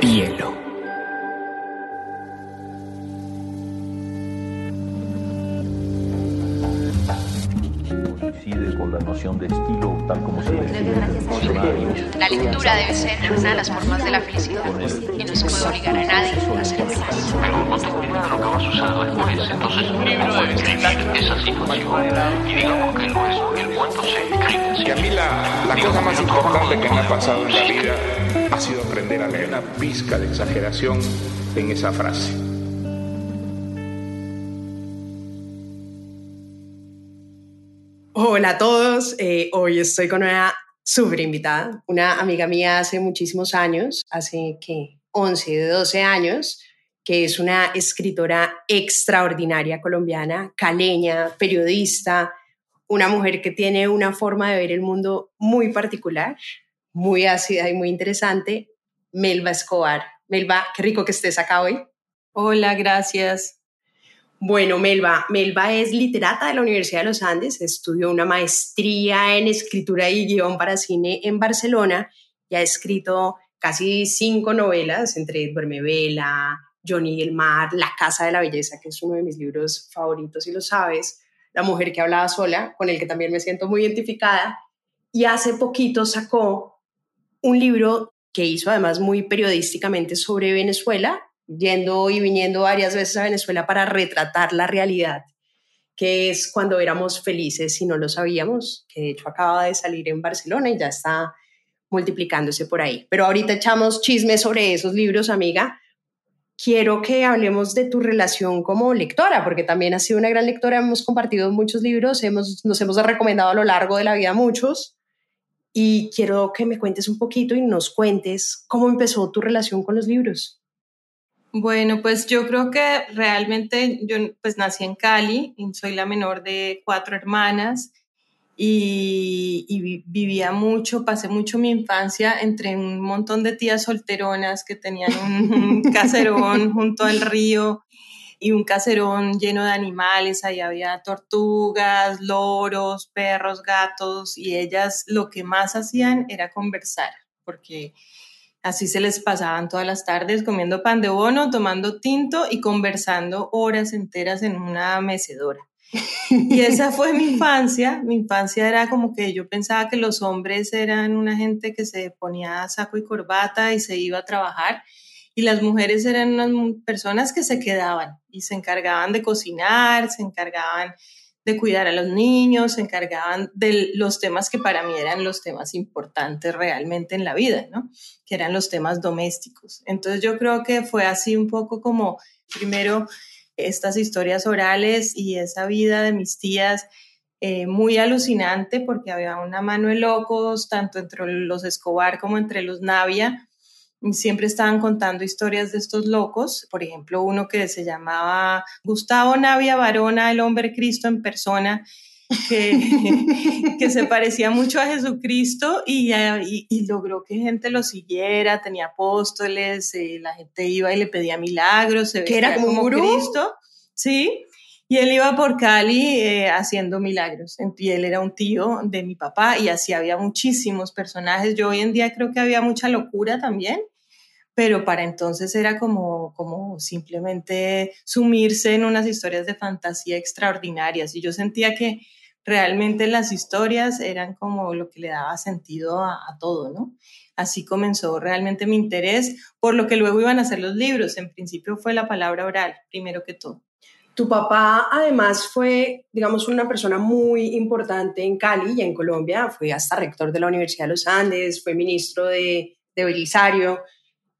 Bielo. coincide con la noción de estilo tal como se define. La lectura debe ser una de las formas de la felicidad y no se puede obligar a nadie. De lo que vas a usar después, entonces un libro debe escribir esa situación. Y digamos que no es, el cuento se escribe así. Y a mí la, la cosa más importante que me ha pasado en la vida ha sido aprender a leer una pizca de exageración en esa frase. Hola a todos, eh, hoy estoy con una súper invitada, una amiga mía hace muchísimos años, hace que 11, 12 años, que es una escritora extraordinaria colombiana, caleña, periodista, una mujer que tiene una forma de ver el mundo muy particular, muy ácida y muy interesante, Melba Escobar. Melba, qué rico que estés acá hoy. Hola, gracias. Bueno, Melba, Melba es literata de la Universidad de los Andes, estudió una maestría en escritura y guion para cine en Barcelona y ha escrito casi cinco novelas, entre Duerme Vela, Johnny y el Mar, La Casa de la Belleza, que es uno de mis libros favoritos, y lo sabes, La Mujer que hablaba sola, con el que también me siento muy identificada, y hace poquito sacó un libro que hizo además muy periodísticamente sobre Venezuela, yendo y viniendo varias veces a Venezuela para retratar la realidad, que es cuando éramos felices y no lo sabíamos, que de hecho acaba de salir en Barcelona y ya está multiplicándose por ahí. Pero ahorita echamos chismes sobre esos libros, amiga. Quiero que hablemos de tu relación como lectora, porque también has sido una gran lectora, hemos compartido muchos libros, hemos, nos hemos recomendado a lo largo de la vida muchos, y quiero que me cuentes un poquito y nos cuentes cómo empezó tu relación con los libros. Bueno, pues yo creo que realmente yo pues nací en Cali, y soy la menor de cuatro hermanas y, vivía mucho, pasé mucho mi infancia entre un montón de tías solteronas que tenían un, caserón junto al río y un caserón lleno de animales, ahí había tortugas, loros, perros, gatos y ellas lo que más hacían era conversar, porque Así se les pasaban todas las tardes comiendo pan de bono, tomando tinto y conversando horas enteras en una mecedora. Y esa fue mi infancia. Mi infancia era como que yo pensaba que los hombres eran una gente que se ponía saco y corbata y se iba a trabajar y las mujeres eran unas personas que se quedaban y se encargaban de cocinar, se encargaban de cuidar a los niños, se encargaban de los temas que para mí eran los temas importantes realmente en la vida, ¿no? Que eran los temas domésticos. Entonces yo creo que fue así un poco como primero estas historias orales y esa vida de mis tías eh, muy alucinante porque había una mano de locos tanto entre los Escobar como entre los Navia siempre estaban contando historias de estos locos, por ejemplo, uno que se llamaba Gustavo Navia Varona, el hombre Cristo en persona, que, que se parecía mucho a Jesucristo y, y, logró que gente lo siguiera, tenía apóstoles, eh, la gente iba y le pedía milagros, se que era como, Cristo, sí, y él iba por Cali eh, haciendo milagros. Y él era un tío de mi papá y así había muchísimos personajes. Yo hoy en día creo que había mucha locura también, pero para entonces era como, como simplemente sumirse en unas historias de fantasía extraordinarias. Y yo sentía que realmente las historias eran como lo que le daba sentido a, todo, ¿no? Así comenzó realmente mi interés por lo que luego iban a ser los libros. En principio fue la palabra oral, primero que todo. Tu papá además fue, digamos, una persona muy importante en Cali y en Colombia, fue hasta rector de la Universidad de los Andes, fue ministro de, de Belisario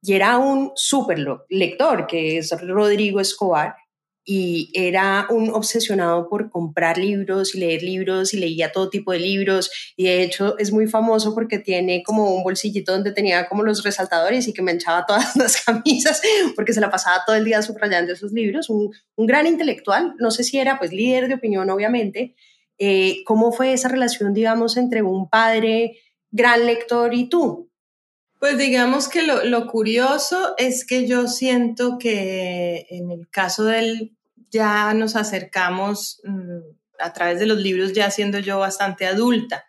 y era un súper lector, que es Rodrigo Escobar, y era un obsesionado por comprar libros y leer libros y leía todo tipo de libros. Y de hecho es muy famoso porque tiene como un bolsillito donde tenía como los resaltadores y que manchaba todas las camisas porque se la pasaba todo el día subrayando esos libros, un, un gran intelectual, no sé si era pues líder de opinión obviamente, eh, ¿cómo fue esa relación digamos entre un padre gran lector y tú? Pues digamos que lo, lo, curioso es que yo siento que en el caso del ya nos acercamos mm, a través de los libros ya siendo yo bastante adulta.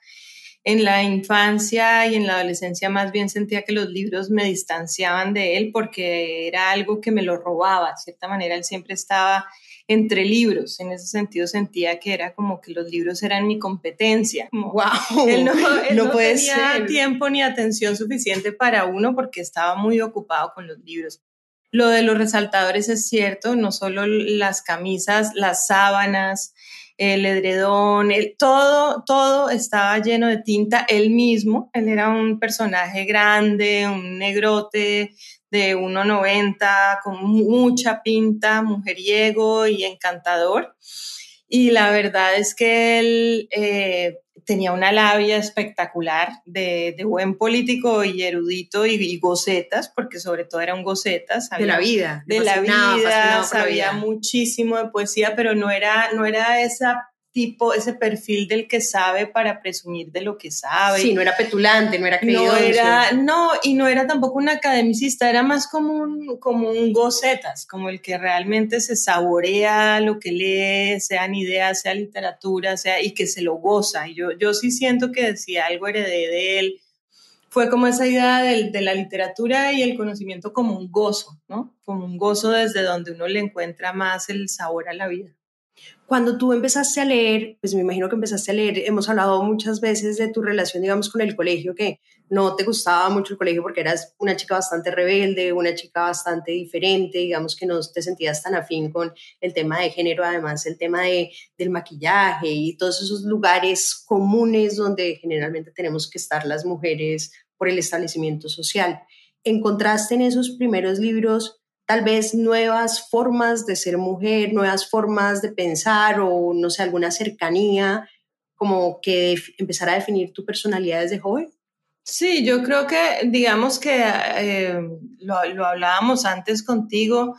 en la infancia y en la adolescencia más bien sentía que los libros me distanciaban de él porque era algo que me lo robaba. De cierta manera, él siempre estaba entre libros. En ese sentido sentía que era como que los libros eran mi competencia. wow, él no, no, tenía tiempo ni atención suficiente para uno porque estaba muy ocupado con los libros. Lo de los resaltadores es cierto, no solo las camisas, las sábanas, el edredón, el, todo, todo estaba lleno de tinta. Él mismo, él era un personaje grande, un negrote de 1,90, con mucha pinta, mujeriego y encantador. Y la verdad es que él eh, tenía una labia espectacular de, buen político y erudito y, gocetas, porque sobre todo era un gocetas. de la vida. De la vida, sabía muchísimo de poesía, pero no era, no era esa tipo, ese perfil del que sabe para presumir de lo que sabe. Sí, no era petulante, no era creído. No era, no, y no era tampoco un academicista, era más como un, como un gocetas, como el que realmente se saborea lo que lee, sean ideas, sea literatura, sea, y que se lo goza. Y yo, yo sí siento que si algo heredé de él, fue como esa idea de, de, la literatura y el conocimiento como un gozo, ¿no? Como un gozo desde donde uno le encuentra más el sabor a la vida. Cuando tú empezaste a leer, pues me imagino que empezaste a leer, hemos hablado muchas veces de tu relación, digamos, con el colegio, que no te gustaba mucho el colegio porque eras una chica bastante rebelde, una chica bastante diferente, digamos que no te sentías tan afín con el tema de género, además el tema de, del maquillaje y todos esos lugares comunes donde generalmente tenemos que estar las mujeres por el establecimiento social. ¿Encontraste en esos primeros libros tal vez nuevas formas de ser mujer, nuevas formas de pensar o no sé, alguna cercanía como que empezar a definir tu personalidad desde joven? Sí, yo creo que, digamos que eh, lo, lo, hablábamos antes contigo,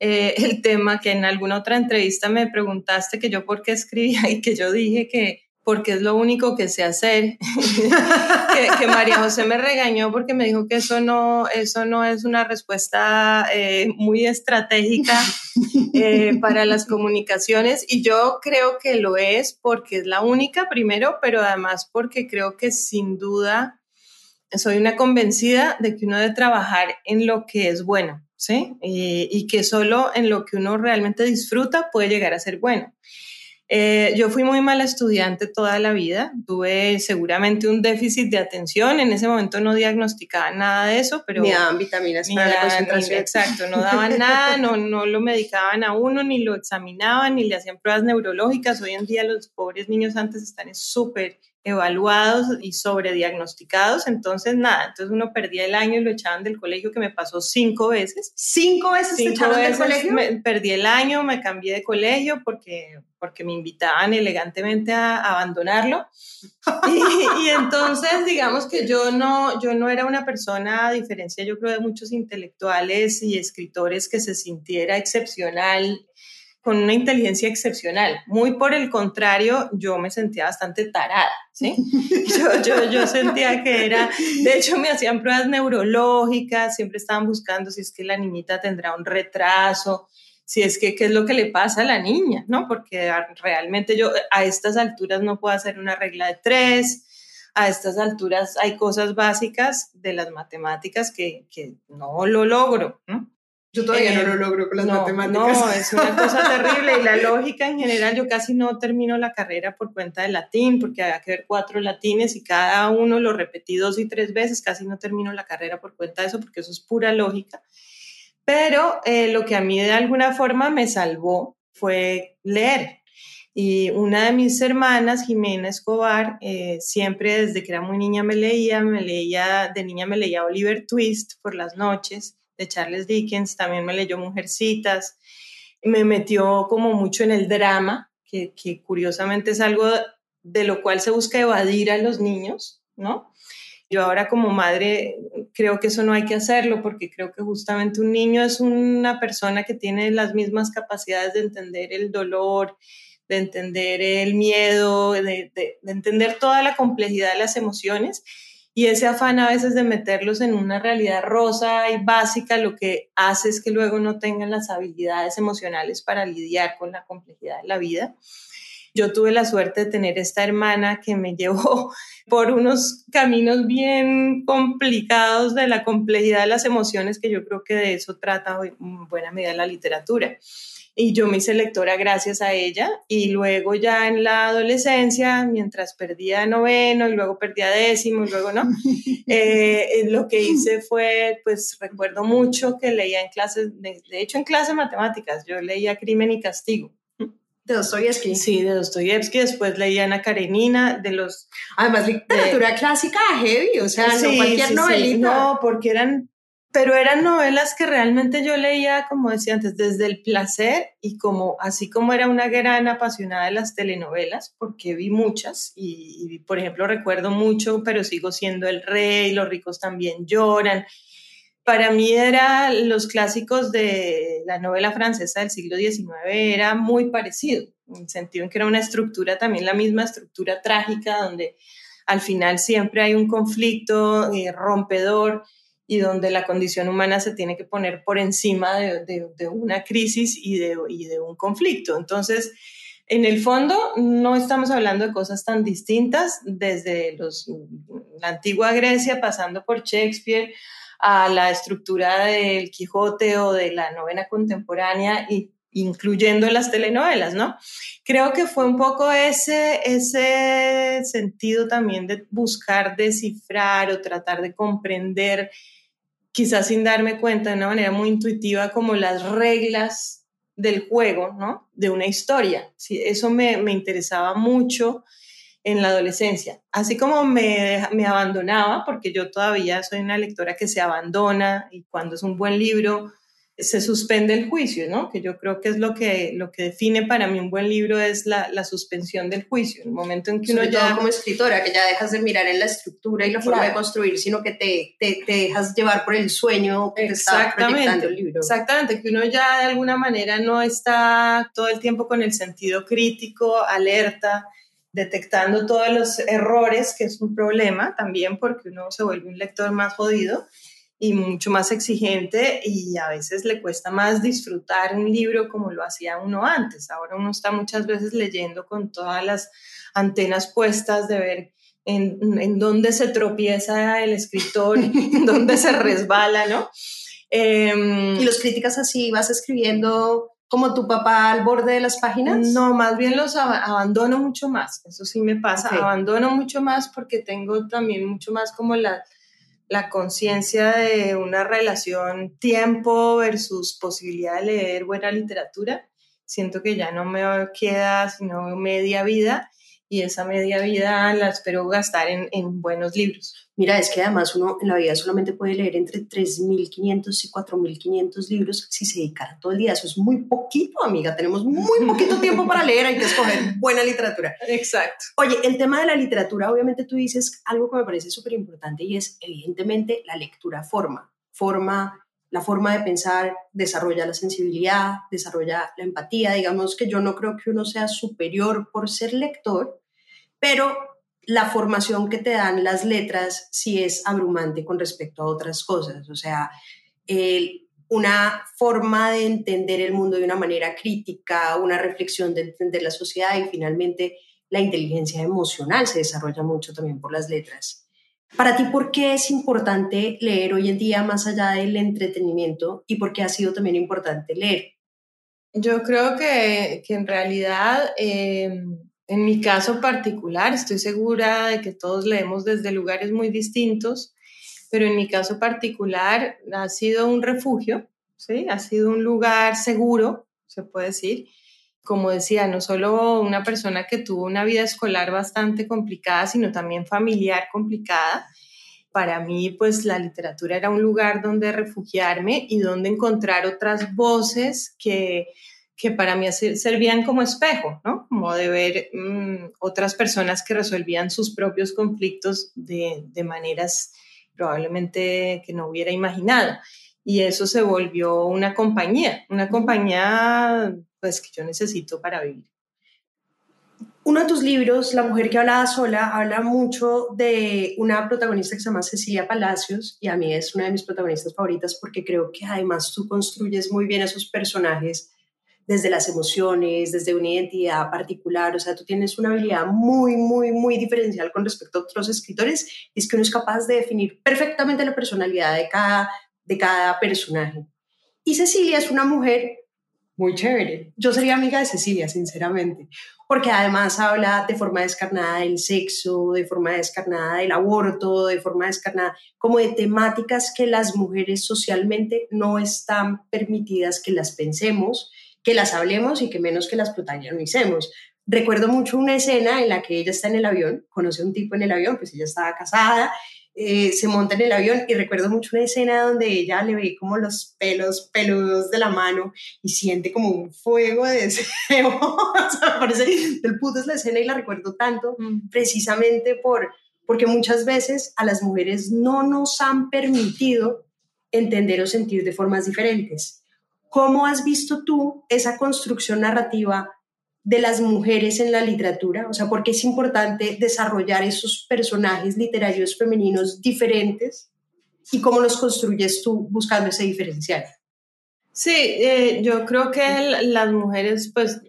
eh, el tema que en alguna otra entrevista me preguntaste que yo por qué escribía y que yo dije que porque es lo único que sé hacer. que, María José me regañó porque me dijo que eso no, eso no es una respuesta eh, muy estratégica eh, para las comunicaciones y yo creo que lo es porque es la única primero, pero además porque creo que sin duda soy una convencida de que uno debe trabajar en lo que es bueno, ¿sí? y, y que solo en lo que uno realmente disfruta puede llegar a ser bueno. Eh, yo fui muy mala estudiante toda la vida, tuve seguramente un déficit de atención, en ese momento no diagnosticaba nada de eso, pero... Ni daban vitaminas para la concentración. exacto, no daban nada, no, no lo medicaban a uno, ni lo examinaban, ni le hacían pruebas neurológicas. Hoy en día los pobres niños antes están súper evaluados y sobrediagnosticados, entonces nada, entonces uno perdía el año y lo echaban del colegio, que me pasó cinco veces. ¿Cinco veces cinco veces del colegio? perdí el año, me cambié de colegio porque, porque me invitaban elegantemente a, abandonarlo. Y, y, entonces, digamos que yo no, yo no era una persona, a diferencia yo creo de muchos intelectuales y escritores, que se sintiera excepcional con una inteligencia excepcional. Muy por el contrario, yo me sentía bastante tarada, ¿sí? Yo, yo, yo sentía que era, de hecho me hacían pruebas neurológicas, siempre estaban buscando si es que la niñita tendrá un retraso, si es que qué es lo que le pasa a la niña, ¿no? Porque realmente yo a estas alturas no puedo hacer una regla de tres, a estas alturas hay cosas básicas de las matemáticas que, que no lo logro, ¿no? Yo todavía no lo eh, logro con las matemáticas. No, es una cosa terrible. Y la lógica en general, yo casi no termino la carrera por cuenta del latín, porque había que ver cuatro latines y cada uno lo repetí dos y tres veces. Casi no termino la carrera por cuenta de eso, porque eso es pura lógica. Pero eh, lo que a mí de alguna forma me salvó fue leer. Y una de mis hermanas, Jimena Escobar, eh, siempre desde que era muy niña me leía, me leía, de niña me leía Oliver Twist por las noches de Charles Dickens, también me leyó Mujercitas, me metió como mucho en el drama, que, curiosamente es algo de lo cual se busca evadir a los niños, ¿no? Yo ahora como madre creo que eso no hay que hacerlo porque creo que justamente un niño es una persona que tiene las mismas capacidades de entender el dolor, de entender el miedo, de, de entender toda la complejidad de las emociones y ese afán a veces de meterlos en una realidad rosa y básica lo que hace es que luego no tengan las habilidades emocionales para lidiar con la complejidad de la vida. Yo tuve la suerte de tener esta hermana que me llevó por unos caminos bien complicados de la complejidad de las emociones, que yo creo que de eso trata en buena medida la literatura y yo me hice lectora gracias a ella y luego ya en la adolescencia, mientras perdía noveno y luego perdía décimo y luego no, eh, lo que hice fue, pues recuerdo mucho que leía en clases, de, hecho en clases de matemáticas, yo leía Crimen y Castigo. De Dostoyevsky. Sí, de Dostoyevsky. Después leía Ana Karenina, de los... Además, literatura clásica heavy, o sea, no cualquier novelita. no, porque eran pero eran novelas que realmente yo leía, como decía antes, desde el placer y como así como era una gran apasionada de las telenovelas, porque vi muchas y, por ejemplo recuerdo mucho, pero sigo siendo el rey, los ricos también lloran. Para mí era los clásicos de la novela francesa del siglo XIX era muy parecido, en el sentido en que era una estructura también la misma estructura trágica donde al final siempre hay un conflicto eh, rompedor y donde la condición humana se tiene que poner por encima de, una crisis y de, y de un conflicto. Entonces, en el fondo, no estamos hablando de cosas tan distintas desde los, la antigua Grecia, pasando por Shakespeare, a la estructura del Quijote o de la novena contemporánea, y, incluyendo las telenovelas, ¿no? Creo que fue un poco ese, ese sentido también de buscar descifrar o tratar de comprender quizás sin darme cuenta de una manera muy intuitiva como las reglas del juego, ¿no? De una historia. Eso me, me interesaba mucho en la adolescencia. Así como me, me, abandonaba, porque yo todavía soy una lectora que se abandona y cuando es un buen libro se suspende el juicio, ¿no? Que yo creo que es lo que, lo que define para mí un buen libro es la, la suspensión del juicio, el momento en que uno ya... como escritora, que ya dejas de mirar en la estructura y la forma de construir, sino que te, te, te, dejas llevar por el sueño que exactamente, está el libro. Exactamente, que uno ya de alguna manera no está todo el tiempo con el sentido crítico, alerta, detectando todos los errores, que es un problema también porque uno se vuelve un lector más jodido y mucho más exigente y a veces le cuesta más disfrutar un libro como lo hacía uno antes. Ahora uno está muchas veces leyendo con todas las antenas puestas de ver en, en dónde se tropieza el escritor, en dónde se resbala, ¿no? Em, ¿Y los críticas así vas escribiendo como tu papá al borde de las páginas? No, más bien los abandono mucho más, eso sí me pasa, abandono mucho más porque tengo también mucho más como la la conciencia de una relación tiempo versus posibilidad de leer buena literatura. Siento que ya no me queda sino media vida y esa media vida la espero gastar en, en, buenos libros. Mira, es que además uno en la vida solamente puede leer entre 3.500 y 4.500 libros si se dedicara todo el día. Eso es muy poquito, amiga. Tenemos muy poquito tiempo para leer, hay que escoger buena literatura. Exacto. Oye, el tema de la literatura, obviamente tú dices algo que me parece súper importante y es, evidentemente, la lectura forma. Forma la forma de pensar desarrolla la sensibilidad, desarrolla la empatía. Digamos que yo no creo que uno sea superior por ser lector, pero la formación que te dan las letras sí es abrumante con respecto a otras cosas. O sea, una forma de entender el mundo de una manera crítica, una reflexión de entender la sociedad y finalmente la inteligencia emocional se desarrolla mucho también por las letras. Para ti, ¿por qué es importante leer hoy en día más allá del entretenimiento y por qué ha sido también importante leer? Yo creo que, en realidad eh, en mi caso particular, estoy segura de que todos leemos desde lugares muy distintos, pero en mi caso particular ha sido un refugio, ¿sí? ha sido un lugar seguro, se puede decir. Como decía, no solo una persona que tuvo una vida escolar bastante complicada, sino también familiar complicada. Para mí, pues la literatura era un lugar donde refugiarme y donde encontrar otras voces que que para mí servían como espejo, ¿no? Como de ver mm, otras personas que resolvían sus propios conflictos de, de, maneras probablemente que no hubiera imaginado. Y eso se volvió una compañía, una compañía pues que yo necesito para vivir. Uno de tus libros, La mujer que hablaba sola, habla mucho de una protagonista que se llama Cecilia Palacios y a mí es una de mis protagonistas favoritas porque creo que además tú construyes muy bien esos personajes desde las emociones, desde una identidad particular, o sea, tú tienes una habilidad muy, muy, muy diferencial con respecto a otros escritores, y es que uno es capaz de definir perfectamente la personalidad de cada, de cada personaje. Y Cecilia es una mujer muy chévere. Yo sería amiga de Cecilia, sinceramente, porque además habla de forma descarnada del sexo, de forma descarnada del aborto, de forma descarnada como de temáticas que las mujeres socialmente no están permitidas que las pensemos, que las hablemos y que menos que las protagonicemos. Recuerdo mucho una escena en la que ella está en el avión, conoce a un tipo en el avión, pues ella estaba casada eh, se monta en el avión y recuerdo mucho una escena donde ella le ve como los pelos peludos de la mano y siente como un fuego de deseo. o sea, parece del puto es la escena y la recuerdo tanto mm. precisamente por, porque muchas veces a las mujeres no nos han permitido entender o sentir de formas diferentes. ¿Cómo has visto tú esa construcción narrativa de las mujeres en la literatura, o sea, porque es importante desarrollar esos personajes literarios femeninos diferentes y cómo los construyes tú buscando ese diferencial. Sí, eh, yo creo que las mujeres, pues,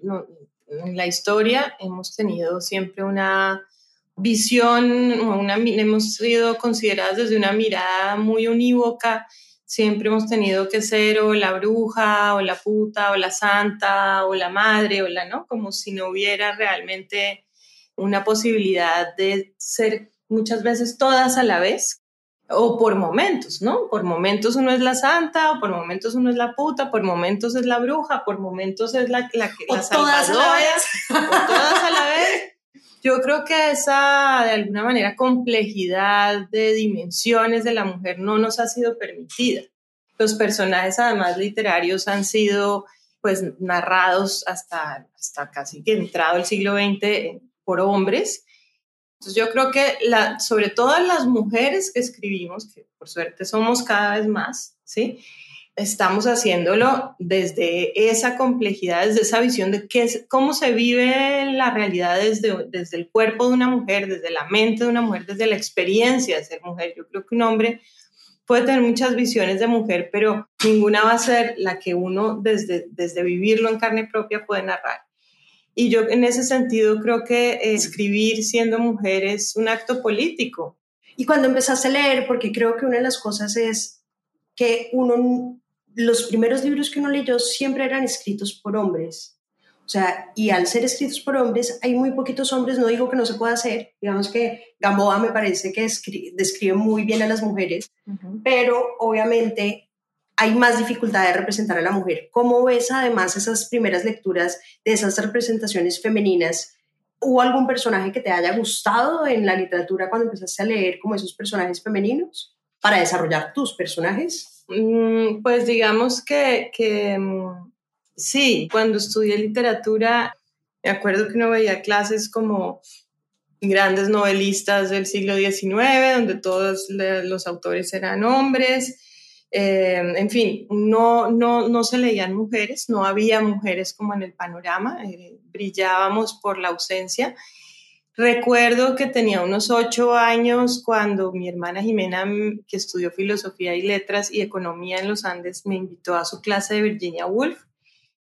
en la historia hemos tenido siempre una visión, una, hemos sido consideradas desde una mirada muy unívoca siempre hemos tenido que ser o la bruja o la puta o la santa o la madre o la, ¿no? Como si no hubiera realmente una posibilidad de ser muchas veces todas a la vez o por momentos, ¿no? Por momentos uno es la santa, o por momentos uno es la puta, por momentos es la bruja, por momentos es la, la, la todas a la vez. o todas a la vez. Yo creo que esa, de alguna manera, complejidad de dimensiones de la mujer no nos ha sido permitida. Los personajes, además, literarios han sido pues narrados hasta, hasta casi que entrado el siglo XX por hombres. Entonces yo creo que la, sobre todo las mujeres que escribimos, que por suerte somos cada vez más, ¿sí? Estamos haciéndolo desde esa complejidad, desde esa visión de qué es, cómo se vive la realidad desde, desde el cuerpo de una mujer, desde la mente de una mujer, desde la experiencia de ser mujer. Yo creo que un hombre puede tener muchas visiones de mujer, pero ninguna va a ser la que uno desde, desde vivirlo en carne propia puede narrar. Y yo en ese sentido creo que escribir siendo mujer es un acto político. Y cuando empezaste a leer, porque creo que una de las cosas es que uno los primeros libros que uno leyó siempre eran escritos por hombres. O sea, y al ser escritos por hombres, hay muy poquitos hombres, no digo que no se pueda hacer, digamos que Gamboa me parece que describe muy bien a las mujeres, pero obviamente hay más dificultad de representar a la mujer. ¿Cómo ves además esas primeras lecturas de esas representaciones femeninas? ¿Hubo algún personaje que te haya gustado en la literatura cuando empezaste a leer como esos personajes femeninos para desarrollar tus personajes? Mm, pues digamos que, que mm, sí, cuando estudié literatura, me acuerdo que uno veía clases como grandes novelistas del siglo XIX, donde todos los autores eran hombres. Eh, en fin, no, no, no se leían mujeres, no había mujeres como en el panorama, eh, brillábamos por la ausencia. Recuerdo que tenía unos ocho años cuando mi hermana Jimena, mm, que estudió filosofía y letras y economía en los Andes, me invitó a su clase de Virginia Woolf.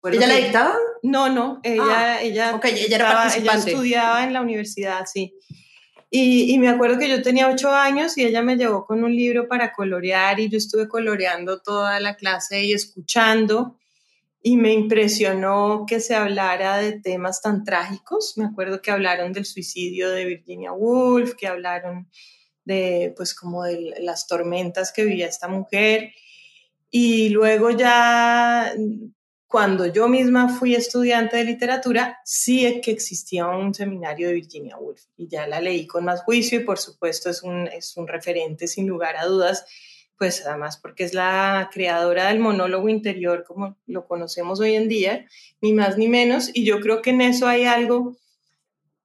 ¿Ella la dictaba? No, no, ella, ah, ella, ella, era ella estudiaba en la universidad, sí. Y, y, me acuerdo que yo tenía ocho años y ella me llevó con un libro para colorear y yo estuve coloreando toda la clase y escuchando y me impresionó que se hablara de temas tan trágicos. Me acuerdo que hablaron del suicidio de Virginia Woolf, que hablaron de, pues, como de las tormentas que vivía esta mujer. Y luego ya, cuando yo misma fui estudiante de literatura, sí es que existía un seminario de Virginia Woolf y ya la leí con más juicio y por supuesto es un, es un referente sin lugar a dudas pues además porque es la creadora del monólogo interior como lo conocemos hoy en día, ni más ni menos, y yo creo que en eso hay algo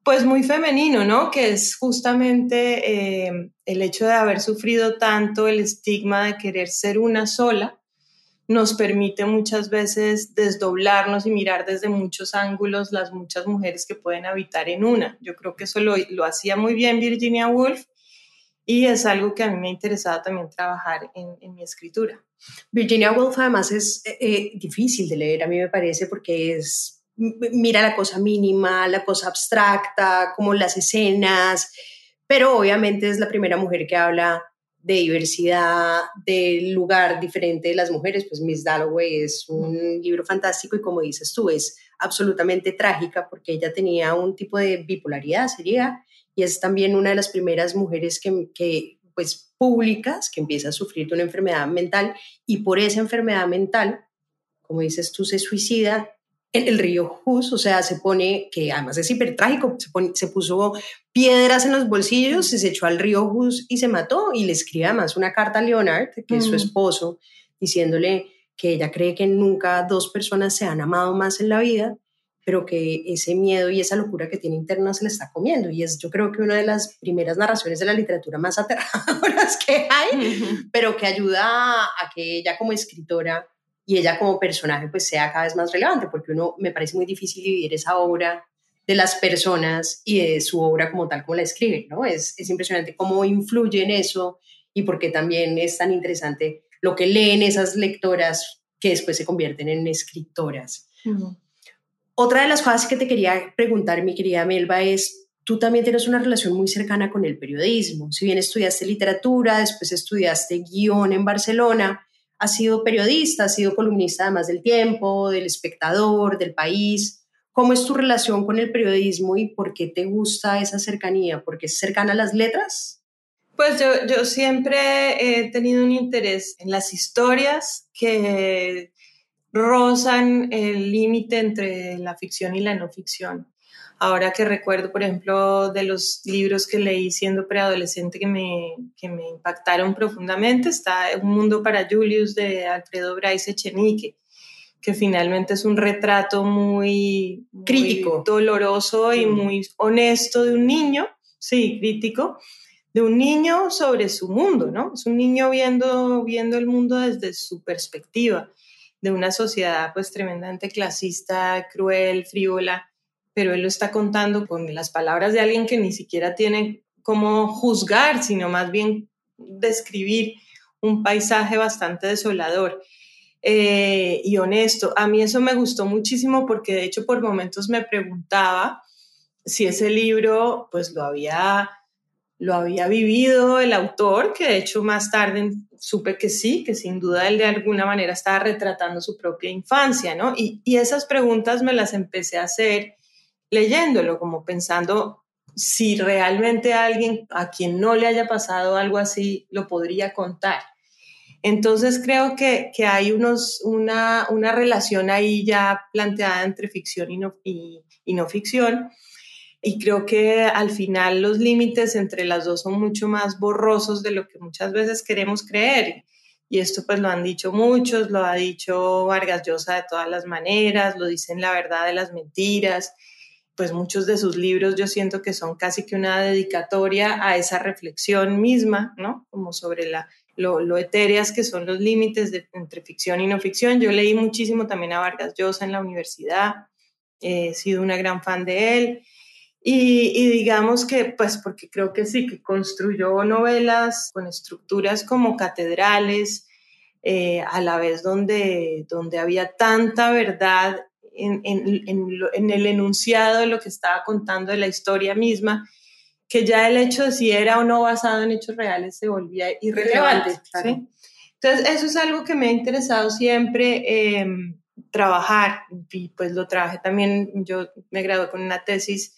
pues muy femenino, ¿no? Que es justamente eh, el hecho de haber sufrido tanto el estigma de querer ser una sola, nos permite muchas veces desdoblarnos y mirar desde muchos ángulos las muchas mujeres que pueden habitar en una. Yo creo que eso lo, lo hacía muy bien Virginia Woolf y es algo que a mí me ha interesado también trabajar en, mi escritura. Virginia Woolf además es eh, eh, difícil de leer, a mí me parece, porque es, mira la cosa mínima, la cosa abstracta, como las escenas, pero obviamente es la primera mujer que habla de diversidad, del lugar diferente de las mujeres, pues Miss Dalloway es un libro fantástico y como dices tú, es absolutamente trágica porque ella tenía un tipo de bipolaridad, sería, y es también una de las primeras mujeres que, que pues públicas que empieza a sufrir de una enfermedad mental y por esa enfermedad mental, como dices tú, se suicida en el río Hus, o sea, se pone, que además es hiper trágico, se, se puso piedras en los bolsillos, se echó al río Hus y se mató y le escribe además una carta a Leonard, que es su esposo, diciéndole que ella cree que nunca dos personas se han amado más en la vida, pero que ese miedo y esa locura que tiene interna se le está comiendo. Y es yo creo que una de las primeras narraciones de la literatura más aterradoras que hay, pero que ayuda a que ella como escritora y ella como personaje pues sea cada vez más relevante, porque uno me parece muy difícil dividir esa obra de las personas y de su obra como tal como la escriben, ¿no? Es, es impresionante cómo influye en eso y porque también es tan interesante lo que leen esas lectoras que después se convierten en escritoras. Otra de las cosas que te quería preguntar, mi querida Melba, es, tú también tienes una relación muy cercana con el periodismo. Si bien estudiaste literatura, después estudiaste guion en Barcelona, has sido periodista, has sido columnista además del tiempo, del espectador, del país. ¿Cómo es tu relación con el periodismo y por qué te gusta esa cercanía? ¿Porque es cercana a las letras? Pues yo, yo siempre he tenido un interés en las historias que rozan el límite entre la ficción y la no ficción. Ahora que recuerdo, por ejemplo, de los libros que leí siendo preadolescente que me, que me impactaron profundamente, está Un mundo para Julius de Alfredo Bryce Echenique, que finalmente es un retrato muy, crítico, doloroso y muy honesto de un niño, sí, crítico, de un niño sobre su mundo, ¿no? Es un niño viendo, viendo el mundo desde su perspectiva, de una sociedad pues tremendamente clasista, cruel, frívola, pero él lo está contando con las palabras de alguien que ni siquiera tiene cómo juzgar, sino más bien describir un paisaje bastante desolador eh, y honesto. A mí eso me gustó muchísimo porque de hecho por momentos me preguntaba si ese libro pues lo había, lo había vivido el autor, que de hecho más tarde supe que sí, que sin duda él de alguna manera estaba retratando su propia infancia, ¿no? Y, y esas preguntas me las empecé a hacer leyéndolo, como pensando si realmente alguien a quien no le haya pasado algo así lo podría contar. Entonces creo que, hay unos, una, relación ahí ya planteada entre ficción y no, y, no ficción. Y creo que al final los límites entre las dos son mucho más borrosos de lo que muchas veces queremos creer. Y esto pues lo han dicho muchos, lo ha dicho Vargas Llosa de todas las maneras, lo dicen la verdad de las mentiras pues muchos de sus libros yo siento que son casi que una dedicatoria a esa reflexión misma, ¿no? Como sobre la, lo, etéreas que son los límites entre ficción y no ficción. Yo leí muchísimo también a Vargas Llosa en la universidad, he sido una gran fan de él. Y, digamos que, pues porque creo que sí, que construyó novelas con estructuras como catedrales, eh, a la vez donde, donde había tanta verdad en, el enunciado de lo que estaba contando de la historia misma, que ya el hecho de si era o no basado en hechos reales se volvía irrelevante. Entonces, eso es algo que me ha interesado siempre em, trabajar, y pues lo trabajé también, yo me gradué con una tesis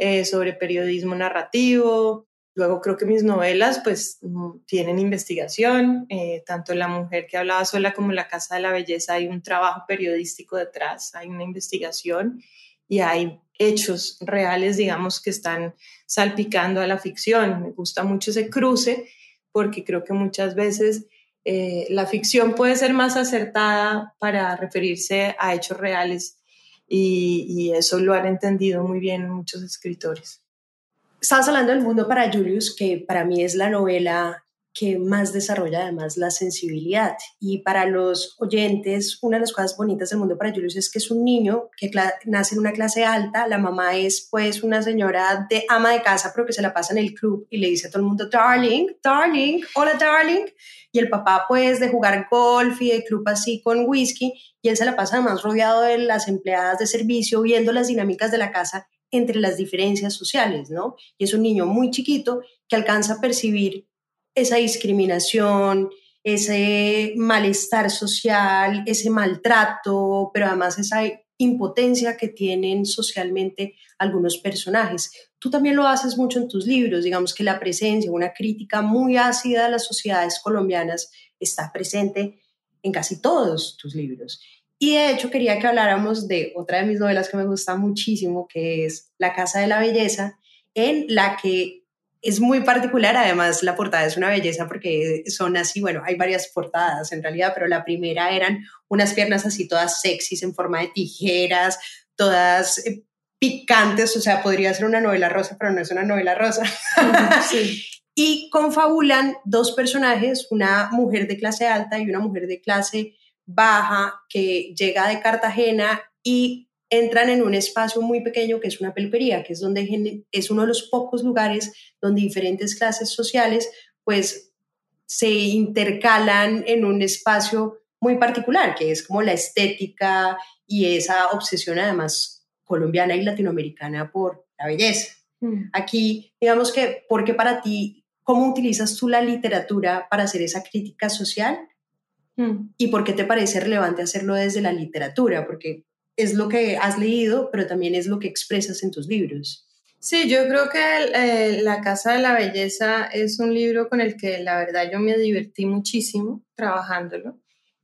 eh, sobre periodismo narrativo, Luego creo que mis novelas pues mm, tienen investigación, eh, tanto La mujer que hablaba sola como La casa de la belleza hay un trabajo periodístico detrás, hay una investigación y hay hechos reales, digamos, que están salpicando a la ficción. Me gusta mucho ese cruce porque creo que muchas veces eh, la ficción puede ser más acertada para referirse a hechos reales y, eso lo han entendido muy bien muchos escritores. Estabas hablando del mundo para Julius, que para mí es la novela que más desarrolla además la sensibilidad. Y para los oyentes, una de las cosas bonitas del mundo para Julius es que es un niño que nace en una clase alta, la mamá es pues una señora de ama de casa, pero que se la pasa en el club y le dice a todo el mundo, darling, darling, hola darling. Y el papá pues de jugar golf y de club así con whisky, y él se la pasa además rodeado de las empleadas de servicio, viendo las dinámicas de la casa entre las diferencias sociales, ¿no? Y es un niño muy chiquito que alcanza a percibir esa discriminación, ese malestar social, ese maltrato, pero además esa impotencia que tienen socialmente algunos personajes. Tú también lo haces mucho en tus libros, digamos que la presencia, una crítica muy ácida a las sociedades colombianas está presente en casi todos tus libros. Y de hecho quería que habláramos de otra de mis novelas que me gusta muchísimo, que es La Casa de la Belleza, en la que es muy particular, además la portada es una belleza porque son así, bueno, hay varias portadas en realidad, pero la primera eran unas piernas así todas sexys en forma de tijeras, todas eh, picantes, o sea, podría ser una novela rosa, pero no es una novela rosa. Sí. y confabulan dos personajes, una mujer de clase alta y una mujer de clase baja que llega de Cartagena y entran en un espacio muy pequeño que es una peluquería, que es donde es uno de los pocos lugares donde diferentes clases sociales pues se intercalan en un espacio muy particular, que es como la estética y esa obsesión además colombiana y latinoamericana por la belleza. Mm. Aquí, digamos que, ¿por qué para ti, cómo utilizas tú la literatura para hacer esa crítica social? Mm. ¿Y por qué te parece relevante hacerlo desde la literatura? Porque es lo que has leído, pero también es lo que expresas en tus libros. Sí, yo creo que eh, La Casa de la Belleza es un libro con el que la verdad yo me divertí muchísimo trabajándolo.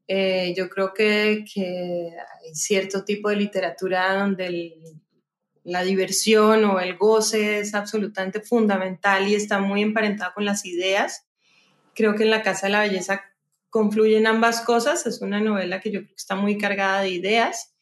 Eh, yo creo que, hay cierto tipo de literatura donde la diversión o el goce es absolutamente fundamental y está muy emparentado con las ideas. Creo que en La Casa de la Belleza confluyen ambas cosas. Es una novela que yo creo que está muy cargada de ideas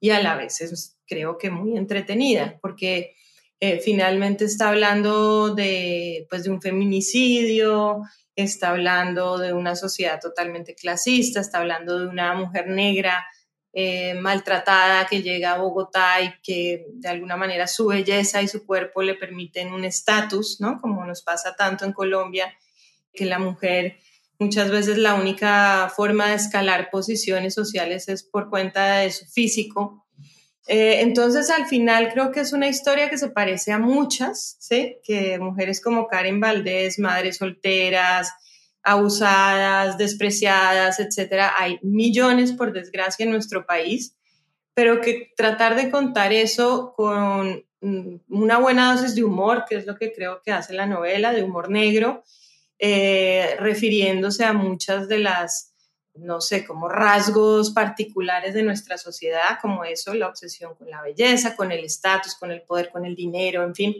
y a la vez es, creo que muy entretenida, porque eh, finalmente está hablando de, pues, de un feminicidio, está hablando de una sociedad totalmente clasista, está hablando de una mujer negra eh, maltratada que llega a Bogotá y que de alguna manera su belleza y su cuerpo le permiten un estatus, ¿no? Como nos pasa tanto en Colombia, que la mujer Muchas veces la única forma de escalar posiciones sociales es por cuenta de su físico. Eh, entonces, al final creo que es una historia que se parece a muchas, ¿sí? Que mujeres como Karen Valdés, madres solteras, abusadas, despreciadas, etcétera, hay millones, por desgracia, en nuestro país, pero que tratar de contar eso con mm, una buena dosis de humor, que es lo que creo que hace la novela, de humor negro, eh, refiriéndose a muchas de las, no sé, como rasgos particulares de nuestra sociedad, como eso, la obsesión con la belleza, con el estatus, con el poder, con el dinero, en fin,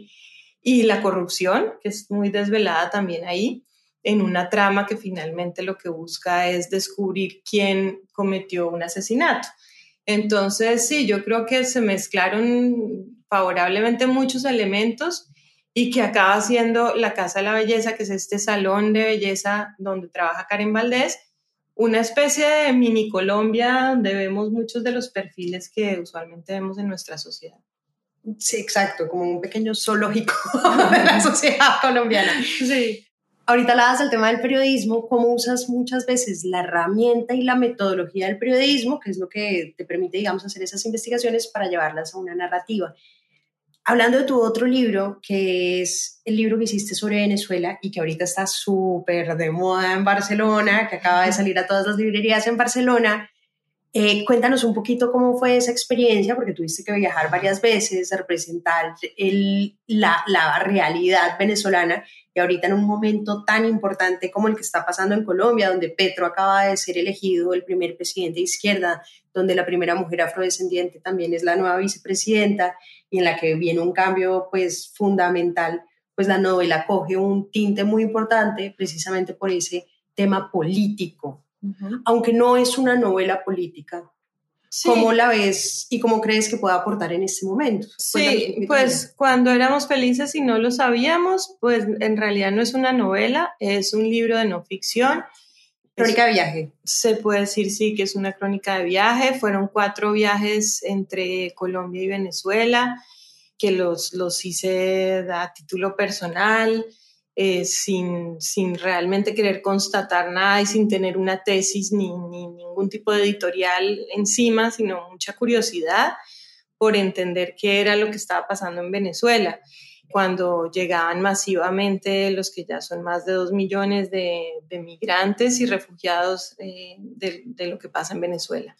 y la corrupción, que es muy desvelada también ahí, en una trama que finalmente lo que busca es descubrir quién cometió un asesinato. Entonces, sí, yo creo que se mezclaron favorablemente muchos elementos y que acaba siendo la Casa de la Belleza, que es este salón de belleza donde trabaja Karen Valdés, una especie de mini Colombia donde vemos muchos de los perfiles que usualmente vemos en nuestra sociedad. Sí, exacto, como un pequeño zoológico de la sociedad colombiana. Sí. Ahorita hablabas del tema del periodismo, cómo usas muchas veces la herramienta y la metodología del periodismo, que es lo que te permite, digamos, hacer esas investigaciones para llevarlas a una narrativa. Hablando de tu otro libro, que es el libro que hiciste sobre Venezuela y que ahorita está súper de moda en Barcelona, que acaba de salir a todas las librerías en Barcelona, eh, cuéntanos un poquito cómo fue esa experiencia, porque tuviste que viajar varias veces, representar el, la, la, realidad venezolana y ahorita en un momento tan importante como el que está pasando en Colombia, donde Petro acaba de ser elegido el primer presidente de izquierda, donde la primera mujer afrodescendiente también es la nueva vicepresidenta y en la que viene un cambio pues fundamental, pues la novela coge un tinte muy importante precisamente por ese tema político aunque no es una novela política, ¿Cómo la ves y cómo crees que puede aportar en este momento? Sí, pues cuando éramos felices y no lo sabíamos, pues en realidad no es una novela, es un libro de no ficción. Crónica de viaje. Se puede decir, sí, que es una crónica de viaje. Fueron cuatro viajes entre Colombia y Venezuela, que los, los hice a título personal. Eh, sin, sin, realmente querer constatar nada y sin tener una tesis ni, ni, ningún tipo de editorial encima, sino mucha curiosidad por entender qué era lo que estaba pasando en Venezuela cuando llegaban masivamente los que ya son más de dos millones de, de migrantes y refugiados eh, de, de, lo que pasa en Venezuela.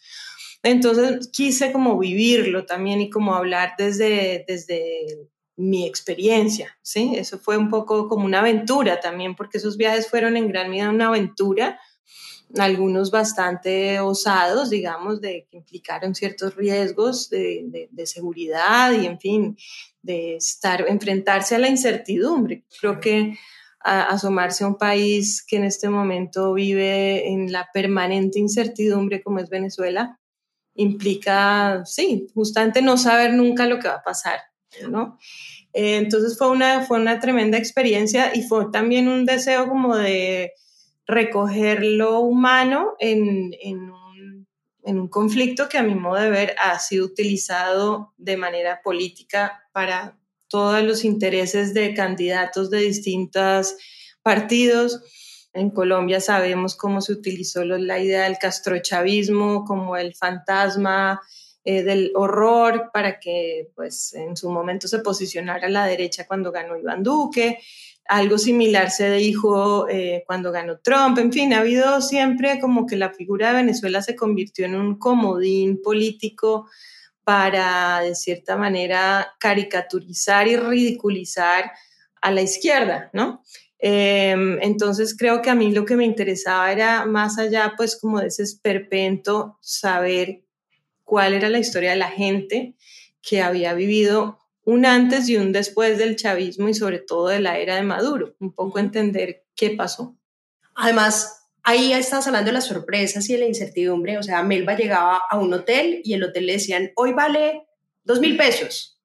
Entonces quise como vivirlo también y como hablar desde, desde mi experiencia, ¿sí? Eso fue un poco como una aventura también, porque esos viajes fueron en gran medida una aventura, algunos bastante osados, digamos, de que implicaron ciertos riesgos de, de, seguridad y, en fin, de estar, enfrentarse a la incertidumbre. Creo que asomarse a un país que en este momento vive en la permanente incertidumbre como es Venezuela, implica, sí, justamente no saber nunca lo que va a pasar. ¿No? Eh, entonces fue una, fue una tremenda experiencia y fue también un deseo como de recoger lo humano en, en, un, en un conflicto que a mi modo de ver ha sido utilizado de manera política para todos los intereses de candidatos de distintos partidos. En Colombia sabemos cómo se utilizó la idea del castrochavismo como el fantasma eh, del horror para que pues en su momento se posicionara la derecha cuando ganó Iván Duque. Algo similar se dijo eh, cuando ganó Trump. En fin, ha habido siempre como que la figura de Venezuela se convirtió en un comodín político para, de cierta manera, caricaturizar y ridiculizar a la izquierda, ¿no? Em, entonces creo que a mí lo que me interesaba era más allá, pues como de ese esperpento, saber cuál era la historia de la gente que había vivido un antes y un después del chavismo y sobre todo de la era de Maduro, un poco entender qué pasó. Además, ahí estás hablando de las sorpresas y de la incertidumbre, o sea, Melba llegaba a un hotel y el hotel le decían, hoy vale dos mil pesos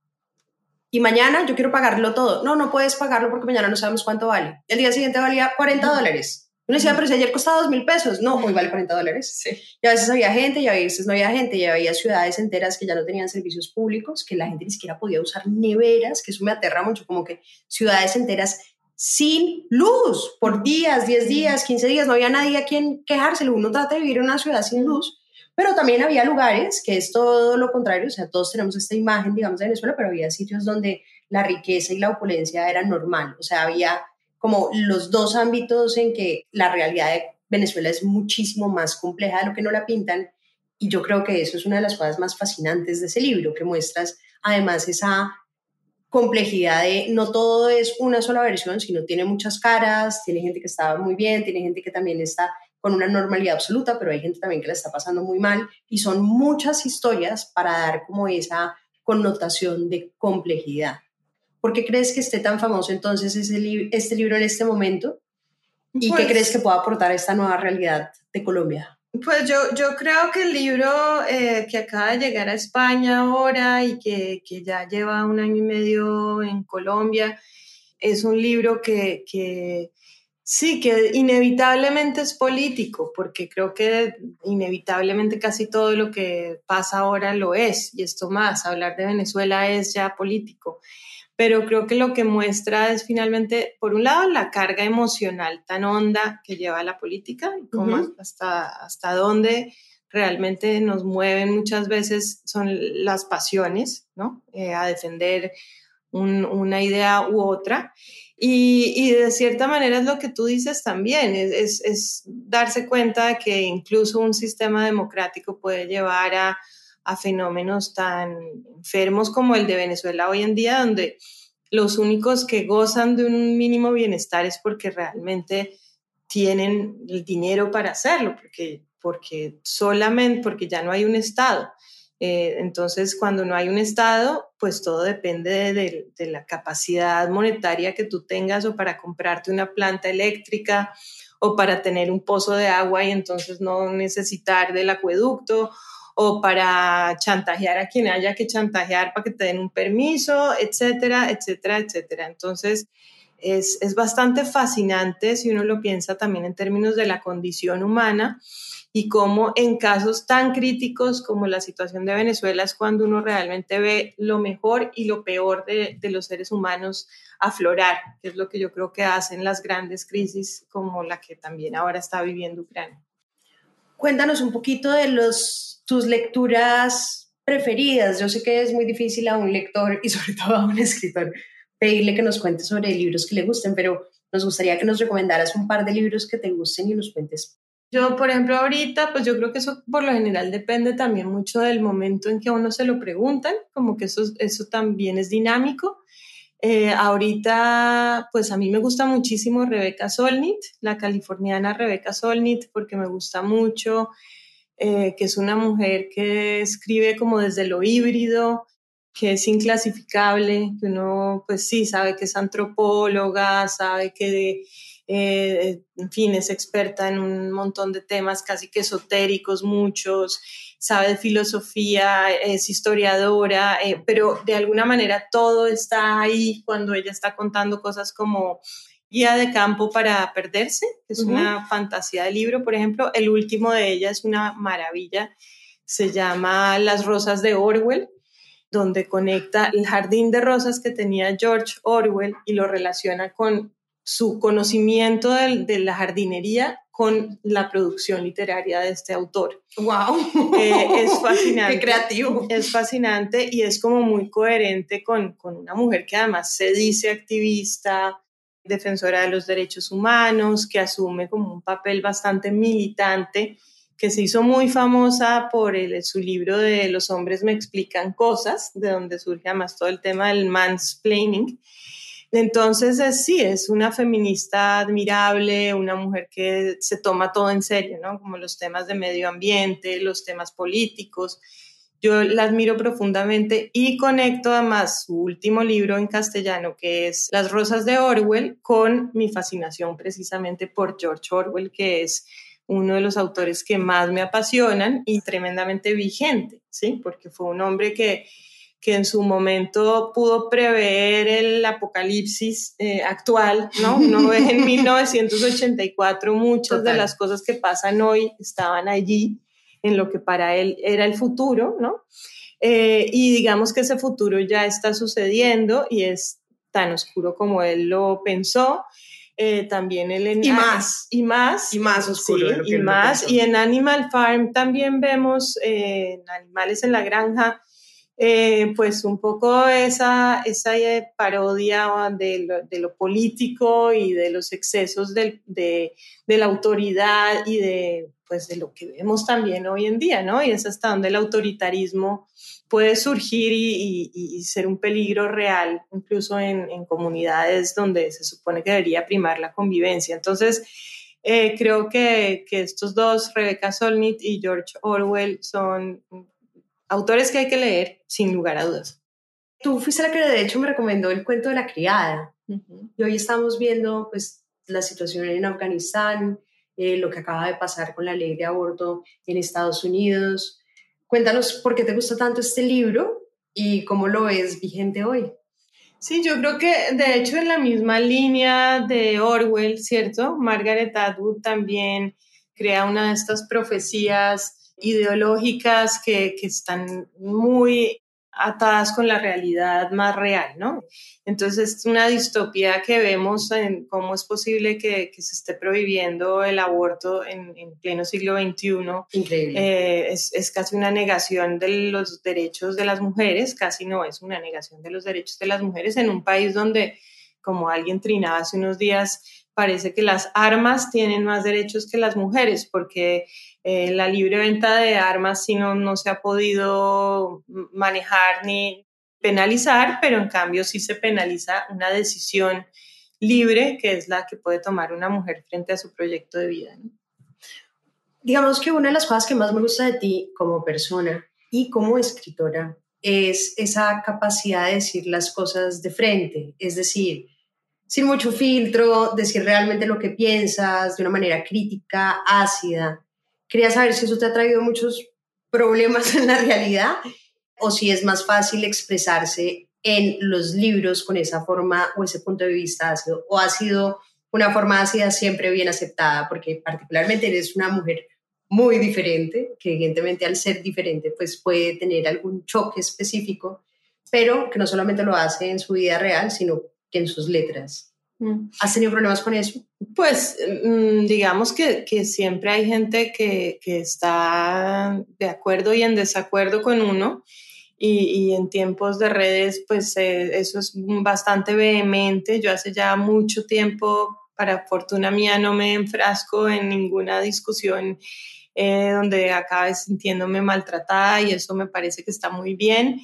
y mañana yo quiero pagarlo todo. No, no puedes pagarlo porque mañana no sabemos cuánto vale. El día siguiente valía 40 dólares. Uno decía, pero si ayer costaba dos mil pesos, no, hoy vale 40 dólares. Sí. Y a veces había gente y a veces no había gente y había ciudades enteras que ya no tenían servicios públicos, que la gente ni siquiera podía usar neveras, que eso me aterra mucho, como que ciudades enteras sin luz por días, 10 días, 15 días, no había nadie a quien quejárselo. Uno trata de vivir en una ciudad sin luz, pero también había lugares que es todo lo contrario, o sea, todos tenemos esta imagen, digamos, de Venezuela, pero había sitios donde la riqueza y la opulencia eran normal, o sea, había como los dos ámbitos en que la realidad de Venezuela es muchísimo más compleja de lo que no la pintan. Y yo creo que eso es una de las cosas más fascinantes de ese libro, que muestras además esa complejidad de no todo es una sola versión, sino tiene muchas caras, tiene gente que está muy bien, tiene gente que también está con una normalidad absoluta, pero hay gente también que la está pasando muy mal y son muchas historias para dar como esa connotación de complejidad. ¿Por qué crees que esté tan famoso entonces ese este libro en este momento? ¿Y qué pues crees que pueda aportar a esta nueva realidad de Colombia? Pues yo, yo creo que el libro eh, que acaba de llegar a España ahora y que, que, ya lleva un año y medio en Colombia, es un libro que, que sí, que inevitablemente es político, porque creo que inevitablemente casi todo lo que pasa ahora lo es, y esto más, hablar de Venezuela es ya político pero creo que lo que muestra es finalmente, por un lado, la carga emocional tan honda que lleva la política y cómo hasta, hasta dónde realmente nos mueven muchas veces son las pasiones, ¿no? Eh, a defender una idea u otra. Y, y, de cierta manera es lo que tú dices también, es, es darse cuenta de que incluso un sistema democrático puede llevar a a fenómenos tan enfermos como el de Venezuela hoy en día, donde los únicos que gozan de un mínimo bienestar es porque realmente tienen el dinero para hacerlo, porque, porque solamente, porque ya no hay un Estado. Eh, entonces, cuando no hay un Estado, pues todo depende de, de, la capacidad monetaria que tú tengas o para comprarte una planta eléctrica o para tener un pozo de agua y entonces no necesitar del acueducto o para chantajear a quien haya que chantajear para que te den un permiso, etcétera, etcétera, etcétera. Entonces, es, es bastante fascinante si uno lo piensa también en términos de la condición humana y cómo en casos tan críticos como la situación de Venezuela es cuando uno realmente ve lo mejor y lo peor de, de, los seres humanos aflorar, que es lo que yo creo que hacen las grandes crisis como la que también ahora está viviendo Ucrania. Cuéntanos un poquito de los, tus lecturas preferidas. Yo sé que es muy difícil a un lector y sobre todo a un escritor pedirle que nos cuente sobre libros que le gusten, pero nos gustaría que nos recomendaras un par de libros que te gusten y nos cuentes yo, por ejemplo, ahorita, pues yo creo que eso por lo general depende también mucho del momento en que a uno se lo preguntan, como que eso, eso también es dinámico. Eh, ahorita, pues a mí me gusta muchísimo Rebeca Solnit, la californiana Rebeca Solnit, porque me gusta mucho, eh, que es una mujer que escribe como desde lo híbrido, que es inclasificable, que uno pues sí sabe que es antropóloga, sabe que... De, eh, en fin, es experta en un montón de temas casi que esotéricos, muchos, sabe de filosofía, es historiadora, eh, pero de alguna manera todo está ahí cuando ella está contando cosas como Guía de campo para perderse, que es una fantasía de libro, por ejemplo, el último de ella es una maravilla, se llama Las Rosas de Orwell, donde conecta el jardín de rosas que tenía George Orwell y lo relaciona con su conocimiento de, la jardinería con la producción literaria de este autor. ¡Wow! Eh, es fascinante. ¡Qué creativo! Es fascinante y es como muy coherente con, con una mujer que además se dice activista, defensora de los derechos humanos, que asume como un papel bastante militante, que se hizo muy famosa por el, su libro de Los hombres me explican cosas, de donde surge además todo el tema del mansplaining. Entonces, sí, es una feminista admirable, una mujer que se toma todo en serio, ¿no? Como los temas de medio ambiente, los temas políticos. Yo la admiro profundamente y conecto además su último libro en castellano, que es Las Rosas de Orwell, con mi fascinación precisamente por George Orwell, que es uno de los autores que más me apasionan y tremendamente vigente, ¿sí? Porque fue un hombre que que en su momento pudo prever el apocalipsis eh, actual, ¿no? Uno ve en 1984 muchas de las cosas que pasan hoy estaban allí en lo que para él era el futuro, ¿no? Eh, y digamos que ese futuro ya está sucediendo y es tan oscuro como él lo pensó. Eh, también él en, y más y más y más oscuro y más y en Animal Farm también vemos animales en la granja eh, pues un poco esa, esa eh, parodia de lo, político y de los excesos de, de, la autoridad y de, pues de lo que vemos también hoy en día, ¿no? Y es hasta donde el autoritarismo puede surgir y, ser un peligro real, incluso en, comunidades donde se supone que debería primar la convivencia. Entonces, eh, creo que, que, estos dos, Rebecca Solnit y George Orwell, son autores que hay que leer, sin lugar a dudas. Tú fuiste la que de hecho me recomendó el cuento de la criada. Y hoy estamos viendo pues la situación en Afganistán, eh, lo que acaba de pasar con la ley de aborto en Estados Unidos. Cuéntanos por qué te gusta tanto este libro y cómo lo ves vigente hoy. Sí, yo creo que de hecho en la misma línea de Orwell, ¿cierto? Margaret Atwood también crea una de estas profecías ideológicas que, que están muy atadas con la realidad más real, ¿no? Entonces es una distopía que vemos en cómo es posible que, que se esté prohibiendo el aborto en, en pleno siglo XXI. Increíble. Eh, es, es, casi una negación de los derechos de las mujeres, casi no es una negación de los derechos de las mujeres en un país donde, como alguien trinaba hace unos días, parece que las armas tienen más derechos que las mujeres, porque eh, la libre venta de armas si no, no se ha podido manejar ni penalizar, pero en cambio sí se penaliza una decisión libre, que es la que puede tomar una mujer frente a su proyecto de vida. Digamos que una de las cosas que más me gusta de ti como persona y como escritora es esa capacidad de decir las cosas de frente, es decir, sin mucho filtro, decir realmente lo que piensas de una manera crítica, ácida. Quería saber si eso te ha traído muchos problemas en la realidad o si es más fácil expresarse en los libros con esa forma o ese punto de vista ácido o ha sido una forma ácida siempre bien aceptada porque particularmente eres una mujer muy diferente, que evidentemente al ser diferente pues puede tener algún choque específico, pero que no solamente lo hace en su vida real, sino que en sus letras. Mm. ¿Has tenido problemas con eso? Pues mm, digamos que, que, siempre hay gente que, que, está de acuerdo y en desacuerdo con uno. Y, y en tiempos de redes, pues eh, eso es bastante vehemente. Yo hace ya mucho tiempo, para fortuna mía, no me enfrasco en ninguna discusión eh, donde acabe sintiéndome maltratada y eso me parece que está muy bien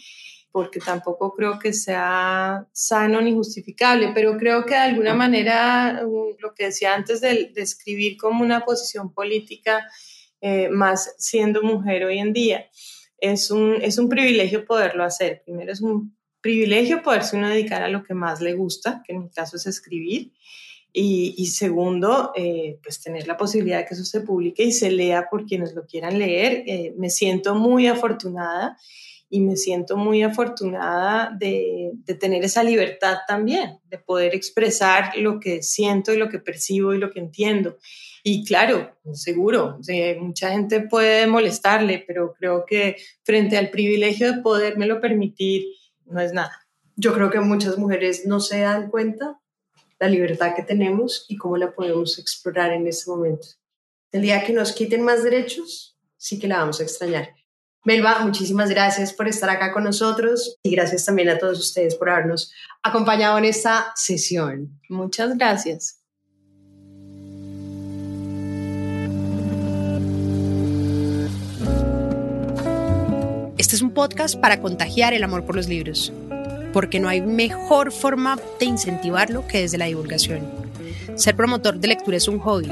porque tampoco creo que sea sano ni justificable, pero creo que de alguna manera lo que decía antes de, escribir como una posición política, eh, más siendo mujer hoy en día, es un, es un privilegio poderlo hacer. Primero es un privilegio poderse uno dedicar a lo que más le gusta, que en mi caso es escribir, y, segundo, eh, pues tener la posibilidad de que eso se publique y se lea por quienes lo quieran leer. Eh, me siento muy afortunada y me siento muy afortunada de, de, tener esa libertad también, de poder expresar lo que siento y lo que percibo y lo que entiendo. Y claro, seguro, mucha gente puede molestarle, pero creo que frente al privilegio de podérmelo permitir, no es nada. Yo creo que muchas mujeres no se dan cuenta la libertad que tenemos y cómo la podemos explorar en este momento. El día que nos quiten más derechos, sí que la vamos a extrañar. Melba, muchísimas gracias por estar acá con nosotros y gracias también a todos ustedes por habernos acompañado en esta sesión. Muchas gracias. Este es un podcast para contagiar el amor por los libros porque no hay mejor forma de incentivarlo que desde la divulgación. Ser promotor de lectura es un hobby,